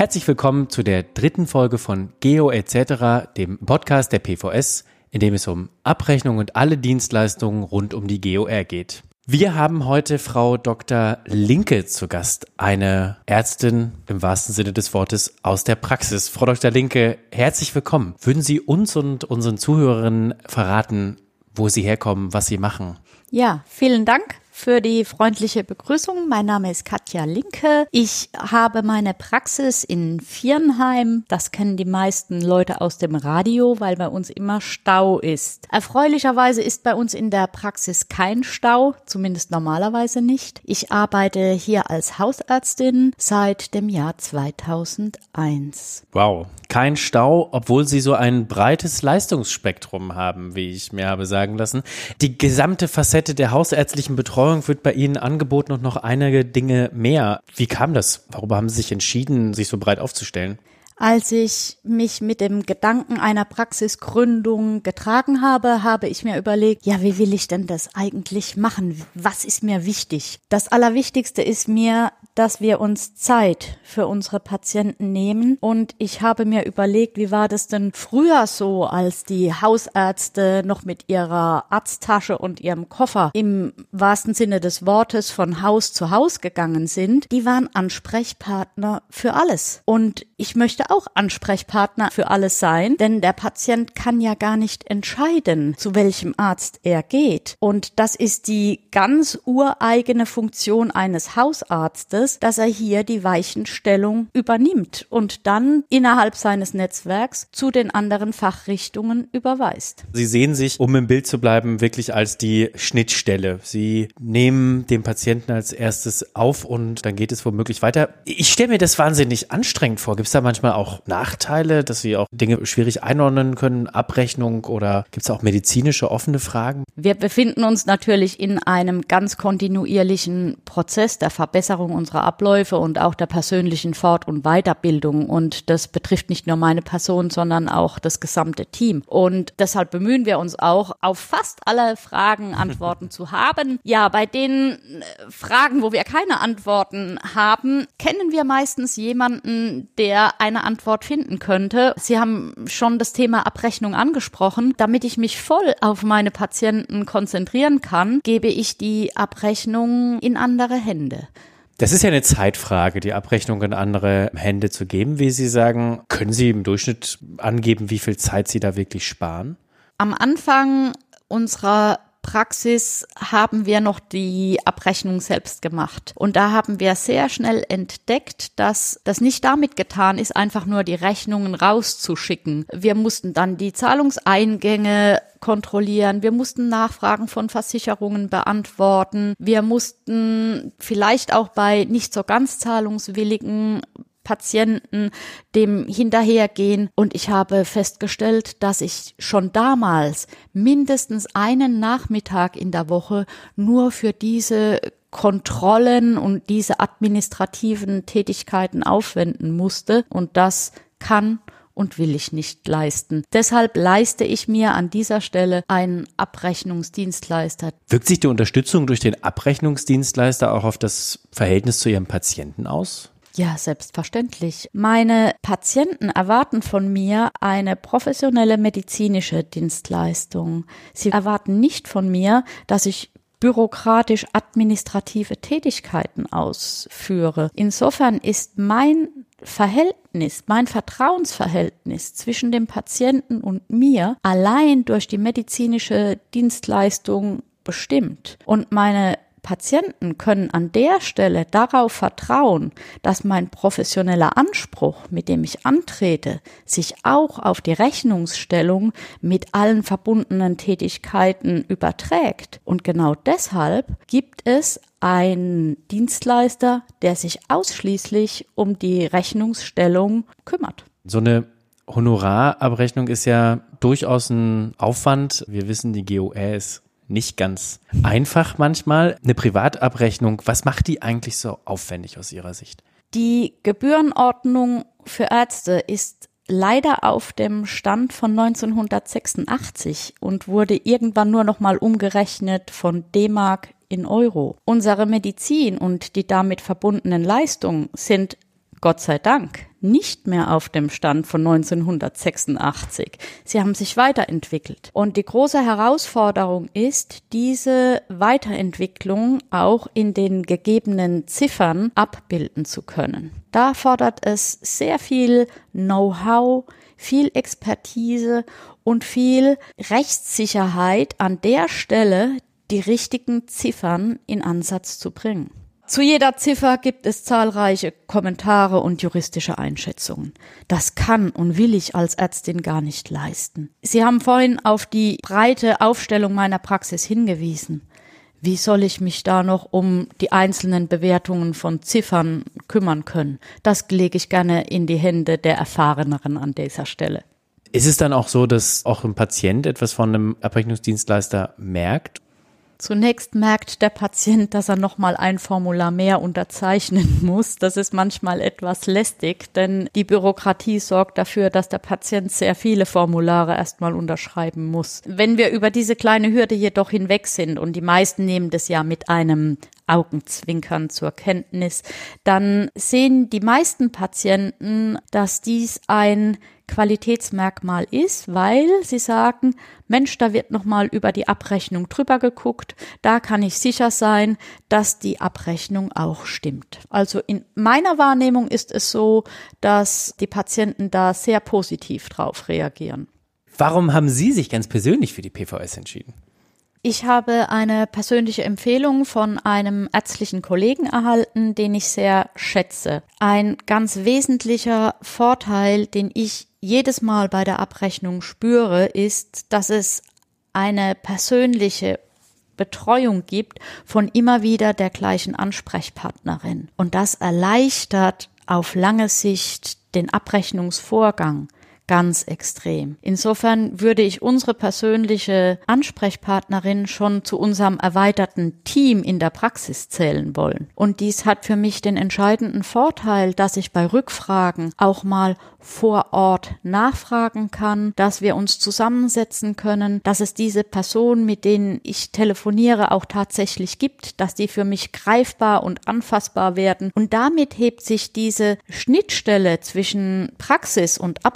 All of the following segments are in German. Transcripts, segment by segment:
Herzlich willkommen zu der dritten Folge von Geo etc., dem Podcast der PVS, in dem es um Abrechnung und alle Dienstleistungen rund um die GOR geht. Wir haben heute Frau Dr. Linke zu Gast, eine Ärztin im wahrsten Sinne des Wortes aus der Praxis. Frau Dr. Linke, herzlich willkommen. Würden Sie uns und unseren Zuhörerinnen verraten, wo Sie herkommen, was Sie machen? Ja, vielen Dank für die freundliche Begrüßung. Mein Name ist Katja Linke. Ich habe meine Praxis in Viernheim. Das kennen die meisten Leute aus dem Radio, weil bei uns immer Stau ist. Erfreulicherweise ist bei uns in der Praxis kein Stau, zumindest normalerweise nicht. Ich arbeite hier als Hausärztin seit dem Jahr 2001. Wow, kein Stau, obwohl Sie so ein breites Leistungsspektrum haben, wie ich mir habe sagen lassen. Die gesamte Facette der hausärztlichen Betreuung Betreuung wird bei Ihnen angeboten und noch einige Dinge mehr. Wie kam das? Warum haben Sie sich entschieden, sich so breit aufzustellen? Als ich mich mit dem Gedanken einer Praxisgründung getragen habe, habe ich mir überlegt, ja, wie will ich denn das eigentlich machen? Was ist mir wichtig? Das Allerwichtigste ist mir, dass wir uns Zeit für unsere Patienten nehmen. Und ich habe mir überlegt, wie war das denn früher so, als die Hausärzte noch mit ihrer Arzttasche und ihrem Koffer im wahrsten Sinne des Wortes von Haus zu Haus gegangen sind. Die waren Ansprechpartner für alles. Und ich möchte auch Ansprechpartner für alles sein, denn der Patient kann ja gar nicht entscheiden, zu welchem Arzt er geht. Und das ist die ganz ureigene Funktion eines Hausarztes, ist, dass er hier die Weichenstellung übernimmt und dann innerhalb seines Netzwerks zu den anderen Fachrichtungen überweist. Sie sehen sich, um im Bild zu bleiben, wirklich als die Schnittstelle. Sie nehmen den Patienten als erstes auf und dann geht es womöglich weiter. Ich stelle mir das wahnsinnig anstrengend vor. Gibt es da manchmal auch Nachteile, dass Sie auch Dinge schwierig einordnen können, Abrechnung oder gibt es auch medizinische offene Fragen? Wir befinden uns natürlich in einem ganz kontinuierlichen Prozess der Verbesserung unserer unserer Abläufe und auch der persönlichen Fort- und Weiterbildung. Und das betrifft nicht nur meine Person, sondern auch das gesamte Team. Und deshalb bemühen wir uns auch, auf fast alle Fragen Antworten zu haben. Ja, bei den äh, Fragen, wo wir keine Antworten haben, kennen wir meistens jemanden, der eine Antwort finden könnte. Sie haben schon das Thema Abrechnung angesprochen. Damit ich mich voll auf meine Patienten konzentrieren kann, gebe ich die Abrechnung in andere Hände. Das ist ja eine Zeitfrage, die Abrechnung in andere Hände zu geben, wie Sie sagen. Können Sie im Durchschnitt angeben, wie viel Zeit Sie da wirklich sparen? Am Anfang unserer Praxis haben wir noch die Abrechnung selbst gemacht. Und da haben wir sehr schnell entdeckt, dass das nicht damit getan ist, einfach nur die Rechnungen rauszuschicken. Wir mussten dann die Zahlungseingänge kontrollieren. Wir mussten Nachfragen von Versicherungen beantworten. Wir mussten vielleicht auch bei nicht so ganz zahlungswilligen Patienten dem hinterhergehen. Und ich habe festgestellt, dass ich schon damals mindestens einen Nachmittag in der Woche nur für diese Kontrollen und diese administrativen Tätigkeiten aufwenden musste. Und das kann und will ich nicht leisten. Deshalb leiste ich mir an dieser Stelle einen Abrechnungsdienstleister. Wirkt sich die Unterstützung durch den Abrechnungsdienstleister auch auf das Verhältnis zu Ihrem Patienten aus? Ja, selbstverständlich. Meine Patienten erwarten von mir eine professionelle medizinische Dienstleistung. Sie erwarten nicht von mir, dass ich bürokratisch administrative Tätigkeiten ausführe. Insofern ist mein Verhältnis, mein Vertrauensverhältnis zwischen dem Patienten und mir allein durch die medizinische Dienstleistung bestimmt. Und meine Patienten können an der Stelle darauf vertrauen, dass mein professioneller Anspruch, mit dem ich antrete, sich auch auf die Rechnungsstellung mit allen verbundenen Tätigkeiten überträgt. Und genau deshalb gibt es einen Dienstleister, der sich ausschließlich um die Rechnungsstellung kümmert. So eine Honorarabrechnung ist ja durchaus ein Aufwand. Wir wissen, die GOR ist nicht ganz einfach manchmal. Eine Privatabrechnung, was macht die eigentlich so aufwendig aus Ihrer Sicht? Die Gebührenordnung für Ärzte ist leider auf dem Stand von 1986 und wurde irgendwann nur noch mal umgerechnet von D-Mark in Euro. Unsere Medizin und die damit verbundenen Leistungen sind Gott sei Dank nicht mehr auf dem Stand von 1986. Sie haben sich weiterentwickelt. Und die große Herausforderung ist, diese Weiterentwicklung auch in den gegebenen Ziffern abbilden zu können. Da fordert es sehr viel Know-how, viel Expertise und viel Rechtssicherheit an der Stelle, die richtigen Ziffern in Ansatz zu bringen. Zu jeder Ziffer gibt es zahlreiche Kommentare und juristische Einschätzungen. Das kann und will ich als Ärztin gar nicht leisten. Sie haben vorhin auf die breite Aufstellung meiner Praxis hingewiesen. Wie soll ich mich da noch um die einzelnen Bewertungen von Ziffern kümmern können? Das lege ich gerne in die Hände der Erfahreneren an dieser Stelle. Ist es dann auch so, dass auch ein Patient etwas von einem Abrechnungsdienstleister merkt Zunächst merkt der Patient, dass er nochmal ein Formular mehr unterzeichnen muss. Das ist manchmal etwas lästig, denn die Bürokratie sorgt dafür, dass der Patient sehr viele Formulare erstmal unterschreiben muss. Wenn wir über diese kleine Hürde jedoch hinweg sind und die meisten nehmen das ja mit einem Augenzwinkern zur Kenntnis, dann sehen die meisten Patienten, dass dies ein Qualitätsmerkmal ist, weil sie sagen, Mensch, da wird nochmal über die Abrechnung drüber geguckt, da kann ich sicher sein, dass die Abrechnung auch stimmt. Also in meiner Wahrnehmung ist es so, dass die Patienten da sehr positiv drauf reagieren. Warum haben Sie sich ganz persönlich für die PVS entschieden? Ich habe eine persönliche Empfehlung von einem ärztlichen Kollegen erhalten, den ich sehr schätze. Ein ganz wesentlicher Vorteil, den ich jedes Mal bei der Abrechnung spüre, ist, dass es eine persönliche Betreuung gibt von immer wieder der gleichen Ansprechpartnerin. Und das erleichtert auf lange Sicht den Abrechnungsvorgang ganz extrem. Insofern würde ich unsere persönliche Ansprechpartnerin schon zu unserem erweiterten Team in der Praxis zählen wollen. Und dies hat für mich den entscheidenden Vorteil, dass ich bei Rückfragen auch mal vor Ort nachfragen kann, dass wir uns zusammensetzen können, dass es diese Personen, mit denen ich telefoniere, auch tatsächlich gibt, dass die für mich greifbar und anfassbar werden. Und damit hebt sich diese Schnittstelle zwischen Praxis und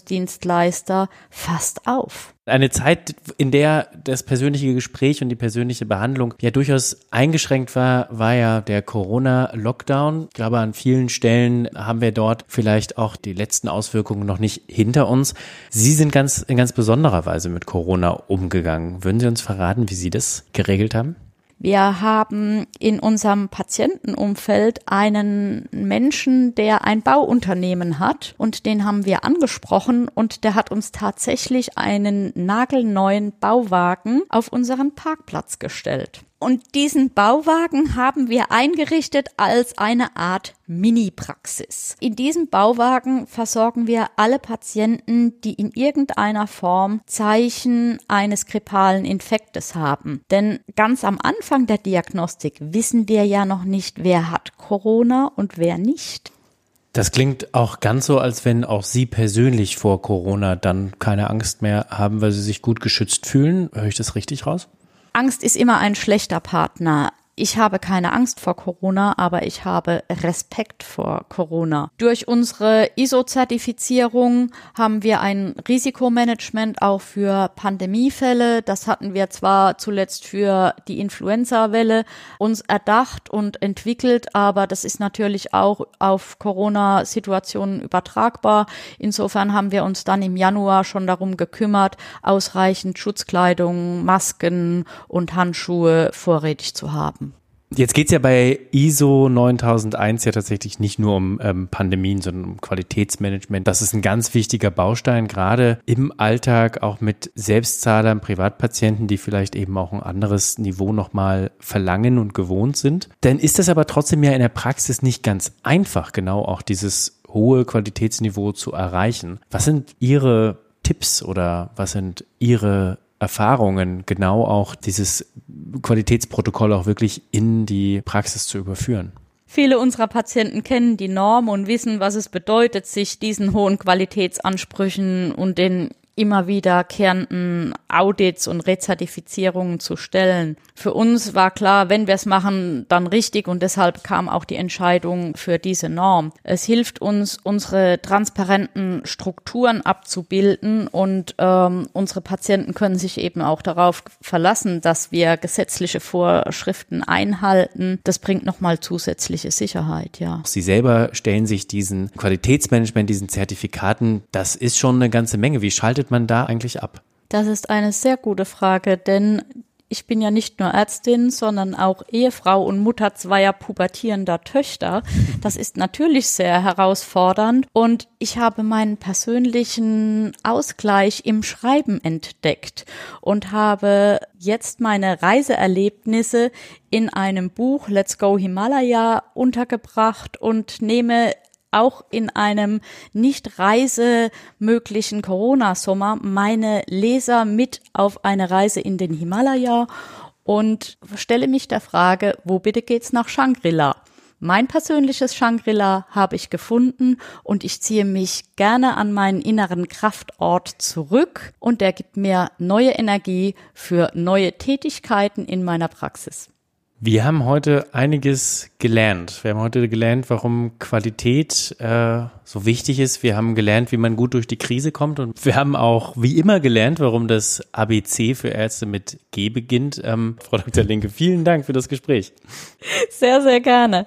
Abrechnungsdienstleister fast auf. Eine Zeit, in der das persönliche Gespräch und die persönliche Behandlung ja durchaus eingeschränkt war, war ja der Corona-Lockdown. Ich glaube, an vielen Stellen haben wir dort vielleicht auch die letzten Auswirkungen noch nicht hinter uns. Sie sind ganz in ganz besonderer Weise mit Corona umgegangen. Würden Sie uns verraten, wie Sie das geregelt haben? Wir haben in unserem Patientenumfeld einen Menschen, der ein Bauunternehmen hat und den haben wir angesprochen und der hat uns tatsächlich einen nagelneuen Bauwagen auf unseren Parkplatz gestellt. Und diesen Bauwagen haben wir eingerichtet als eine Art Mini-Praxis. In diesem Bauwagen versorgen wir alle Patienten, die in irgendeiner Form Zeichen eines grippalen Infektes haben. Denn ganz am Anfang der Diagnostik wissen wir ja noch nicht, wer hat Corona und wer nicht. Das klingt auch ganz so, als wenn auch Sie persönlich vor Corona dann keine Angst mehr haben, weil Sie sich gut geschützt fühlen. Höre ich das richtig raus? Angst ist immer ein schlechter Partner. Ich habe keine Angst vor Corona, aber ich habe Respekt vor Corona. Durch unsere ISO-Zertifizierung haben wir ein Risikomanagement auch für Pandemiefälle. Das hatten wir zwar zuletzt für die Influenza-Welle uns erdacht und entwickelt, aber das ist natürlich auch auf Corona-Situationen übertragbar. Insofern haben wir uns dann im Januar schon darum gekümmert, ausreichend Schutzkleidung, Masken und Handschuhe vorrätig zu haben. Jetzt geht's ja bei ISO 9001 ja tatsächlich nicht nur um ähm, Pandemien, sondern um Qualitätsmanagement. Das ist ein ganz wichtiger Baustein, gerade im Alltag, auch mit Selbstzahlern, Privatpatienten, die vielleicht eben auch ein anderes Niveau nochmal verlangen und gewohnt sind. Dann ist das aber trotzdem ja in der Praxis nicht ganz einfach, genau auch dieses hohe Qualitätsniveau zu erreichen. Was sind Ihre Tipps oder was sind Ihre Erfahrungen, genau auch dieses Qualitätsprotokoll auch wirklich in die Praxis zu überführen. Viele unserer Patienten kennen die Norm und wissen, was es bedeutet, sich diesen hohen Qualitätsansprüchen und den immer wiederkehrenden Audits und Rezertifizierungen zu stellen. Für uns war klar, wenn wir es machen, dann richtig und deshalb kam auch die Entscheidung für diese Norm. Es hilft uns, unsere transparenten Strukturen abzubilden und ähm, unsere Patienten können sich eben auch darauf verlassen, dass wir gesetzliche Vorschriften einhalten. Das bringt nochmal zusätzliche Sicherheit, ja. Sie selber stellen sich diesen Qualitätsmanagement, diesen Zertifikaten, das ist schon eine ganze Menge. Wie schaltet man da eigentlich ab? Das ist eine sehr gute Frage, denn ich bin ja nicht nur Ärztin, sondern auch Ehefrau und Mutter zweier pubertierender Töchter. Das ist natürlich sehr herausfordernd und ich habe meinen persönlichen Ausgleich im Schreiben entdeckt und habe jetzt meine Reiseerlebnisse in einem Buch Let's Go Himalaya untergebracht und nehme auch in einem nicht reisemöglichen Corona-Sommer meine Leser mit auf eine Reise in den Himalaya und stelle mich der Frage, wo bitte geht's nach Shangri-La? Mein persönliches Shangri-La habe ich gefunden und ich ziehe mich gerne an meinen inneren Kraftort zurück und der gibt mir neue Energie für neue Tätigkeiten in meiner Praxis. Wir haben heute einiges gelernt. Wir haben heute gelernt, warum Qualität äh, so wichtig ist. Wir haben gelernt, wie man gut durch die Krise kommt. Und wir haben auch wie immer gelernt, warum das ABC für Ärzte mit G beginnt. Ähm, Frau Dr. Linke, vielen Dank für das Gespräch. Sehr, sehr gerne.